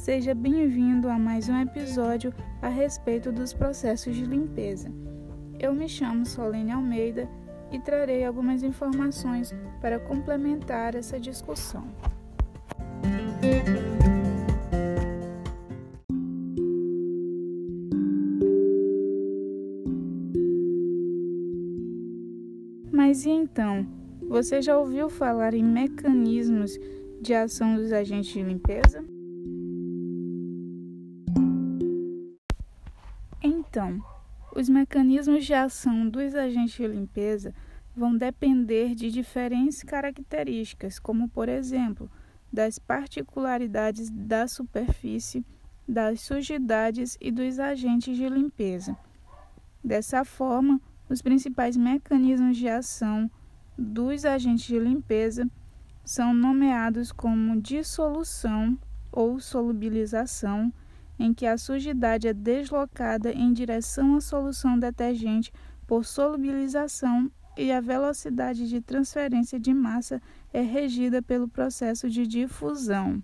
Seja bem-vindo a mais um episódio a respeito dos processos de limpeza. Eu me chamo Solene Almeida e trarei algumas informações para complementar essa discussão. Mas e então? Você já ouviu falar em mecanismos de ação dos agentes de limpeza? Então, os mecanismos de ação dos agentes de limpeza vão depender de diferentes características, como, por exemplo, das particularidades da superfície, das sujidades e dos agentes de limpeza. Dessa forma, os principais mecanismos de ação dos agentes de limpeza são nomeados como dissolução ou solubilização, em que a sujidade é deslocada em direção à solução detergente por solubilização e a velocidade de transferência de massa é regida pelo processo de difusão.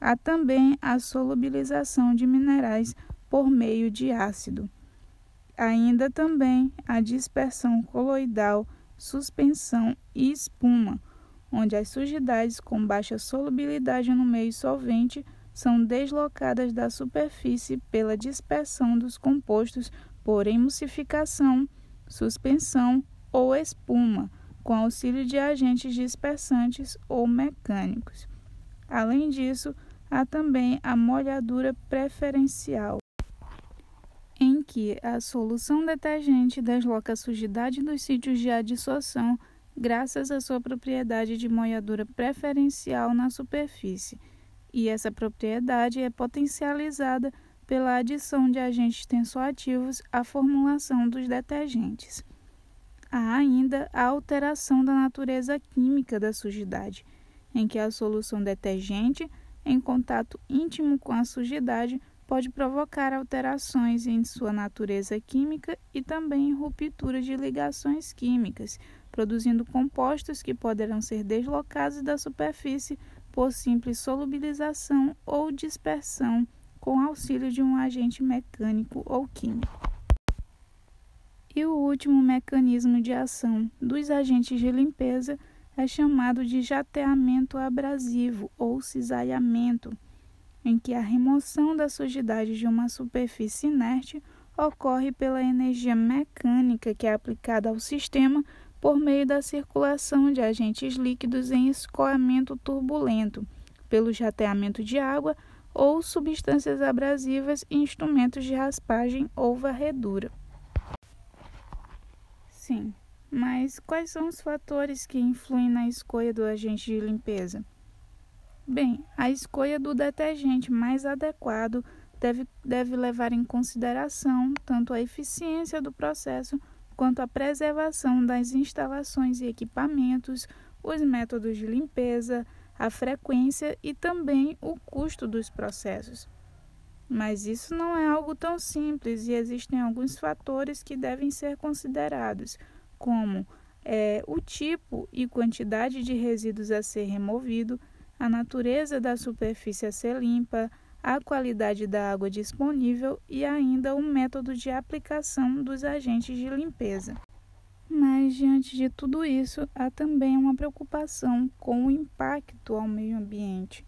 Há também a solubilização de minerais por meio de ácido. Ainda também a dispersão coloidal, suspensão e espuma, onde as sujidades com baixa solubilidade no meio solvente são deslocadas da superfície pela dispersão dos compostos por emulsificação, suspensão ou espuma, com auxílio de agentes dispersantes ou mecânicos. Além disso, há também a molhadura preferencial, em que a solução detergente desloca a sujidade dos sítios de adsorção graças à sua propriedade de molhadura preferencial na superfície, e essa propriedade é potencializada pela adição de agentes tensoativos à formulação dos detergentes. Há ainda a alteração da natureza química da sujidade, em que a solução detergente, em contato íntimo com a sujidade, pode provocar alterações em sua natureza química e também ruptura de ligações químicas, produzindo compostos que poderão ser deslocados da superfície por simples solubilização ou dispersão com auxílio de um agente mecânico ou químico. E o último mecanismo de ação dos agentes de limpeza é chamado de jateamento abrasivo ou cisalhamento, em que a remoção da sujidade de uma superfície inerte ocorre pela energia mecânica que é aplicada ao sistema por meio da circulação de agentes líquidos em escoamento turbulento, pelo jateamento de água ou substâncias abrasivas e instrumentos de raspagem ou varredura. Sim, mas quais são os fatores que influem na escolha do agente de limpeza? Bem, a escolha do detergente mais adequado deve, deve levar em consideração tanto a eficiência do processo quanto a preservação das instalações e equipamentos, os métodos de limpeza, a frequência e também o custo dos processos. Mas isso não é algo tão simples e existem alguns fatores que devem ser considerados, como é, o tipo e quantidade de resíduos a ser removido, a natureza da superfície a ser limpa, a qualidade da água disponível e ainda o método de aplicação dos agentes de limpeza. Mas, diante de tudo isso, há também uma preocupação com o impacto ao meio ambiente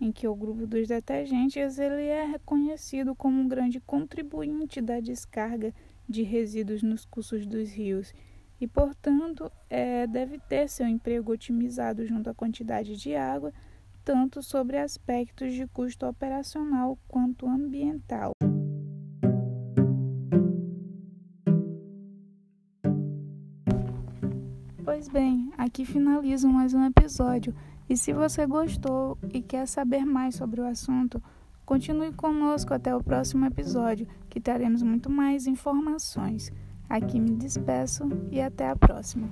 em que o grupo dos detergentes ele é reconhecido como um grande contribuinte da descarga de resíduos nos cursos dos rios e, portanto, é, deve ter seu emprego otimizado junto à quantidade de água, tanto sobre aspectos de custo operacional quanto ambiental. Pois bem, aqui finalizo mais um episódio. E se você gostou e quer saber mais sobre o assunto, continue conosco até o próximo episódio, que teremos muito mais informações. Aqui me despeço e até a próxima.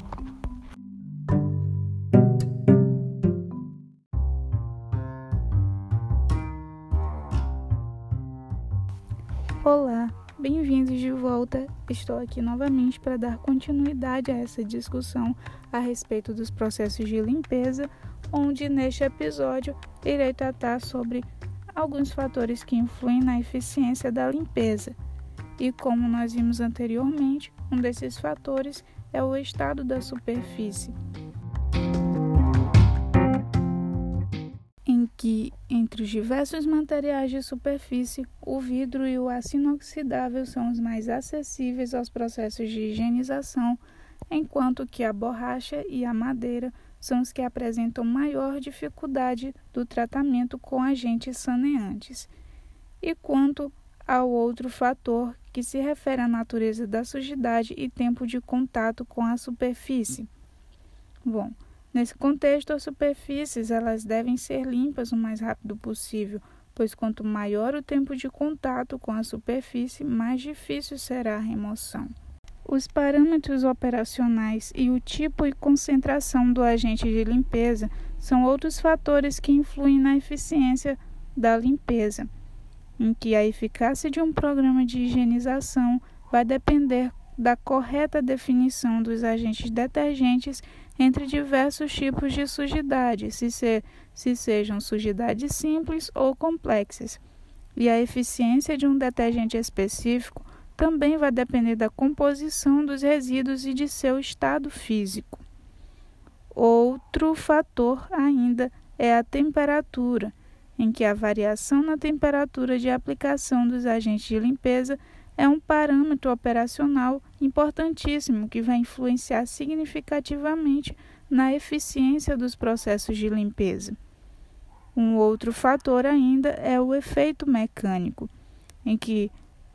Bem-vindos de volta. Estou aqui novamente para dar continuidade a essa discussão a respeito dos processos de limpeza onde neste episódio irei tratar sobre alguns fatores que influem na eficiência da limpeza. E como nós vimos anteriormente, um desses fatores é o estado da superfície. Que, entre os diversos materiais de superfície, o vidro e o aço inoxidável são os mais acessíveis aos processos de higienização, enquanto que a borracha e a madeira são os que apresentam maior dificuldade do tratamento com agentes saneantes. E quanto ao outro fator que se refere à natureza da sujidade e tempo de contato com a superfície. Bom, nesse contexto, as superfícies elas devem ser limpas o mais rápido possível, pois quanto maior o tempo de contato com a superfície, mais difícil será a remoção. Os parâmetros operacionais e o tipo e concentração do agente de limpeza são outros fatores que influem na eficiência da limpeza, em que a eficácia de um programa de higienização vai depender da correta definição dos agentes detergentes entre diversos tipos de sujidade, se, se, se sejam sujidades simples ou complexas. E a eficiência de um detergente específico também vai depender da composição dos resíduos e de seu estado físico. Outro fator ainda é a temperatura, em que a variação na temperatura de aplicação dos agentes de limpeza é um parâmetro operacional importantíssimo que vai influenciar significativamente na eficiência dos processos de limpeza. Um outro fator ainda é o efeito mecânico, em que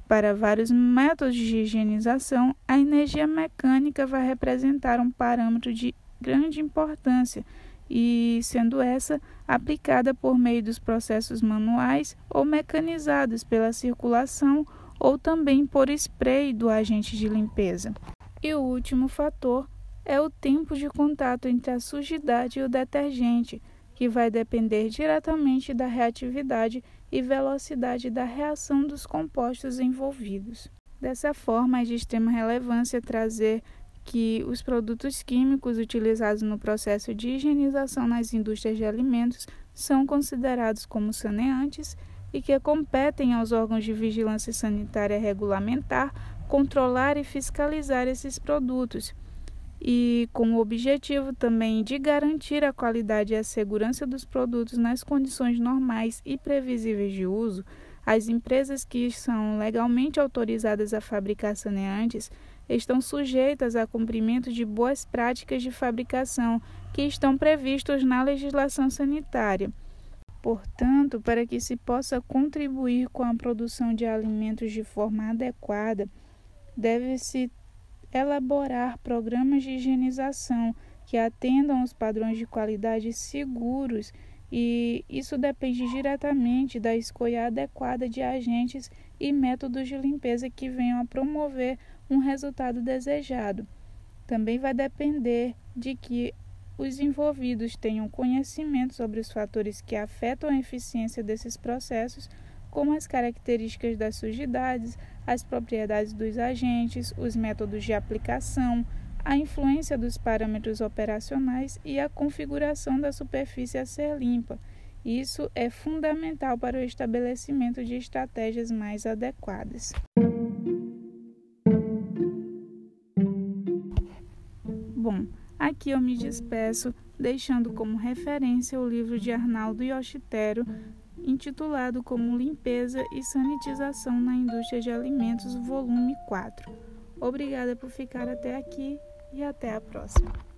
para vários métodos de higienização, a energia mecânica vai representar um parâmetro de grande importância e sendo essa aplicada por meio dos processos manuais ou mecanizados pela circulação ou também por spray do agente de limpeza. E o último fator é o tempo de contato entre a sujidade e o detergente, que vai depender diretamente da reatividade e velocidade da reação dos compostos envolvidos. Dessa forma, é de extrema relevância trazer que os produtos químicos utilizados no processo de higienização nas indústrias de alimentos são considerados como saneantes e que competem aos órgãos de vigilância sanitária regulamentar controlar e fiscalizar esses produtos e com o objetivo também de garantir a qualidade e a segurança dos produtos nas condições normais e previsíveis de uso, as empresas que são legalmente autorizadas a fabricar saneantes estão sujeitas a cumprimento de boas práticas de fabricação que estão previstos na legislação sanitária. Portanto, para que se possa contribuir com a produção de alimentos de forma adequada, deve-se elaborar programas de higienização que atendam aos padrões de qualidade seguros e isso depende diretamente da escolha adequada de agentes e métodos de limpeza que venham a promover um resultado desejado. Também vai depender de que os envolvidos tenham conhecimento sobre os fatores que afetam a eficiência desses processos como as características das sujidades, as propriedades dos agentes, os métodos de aplicação, a influência dos parâmetros operacionais e a configuração da superfície a ser limpa. Isso é fundamental para o estabelecimento de estratégias mais adequadas. Aqui eu me despeço, deixando como referência o livro de Arnaldo Yoshitero, intitulado como Limpeza e Sanitização na Indústria de Alimentos, volume 4. Obrigada por ficar até aqui e até a próxima.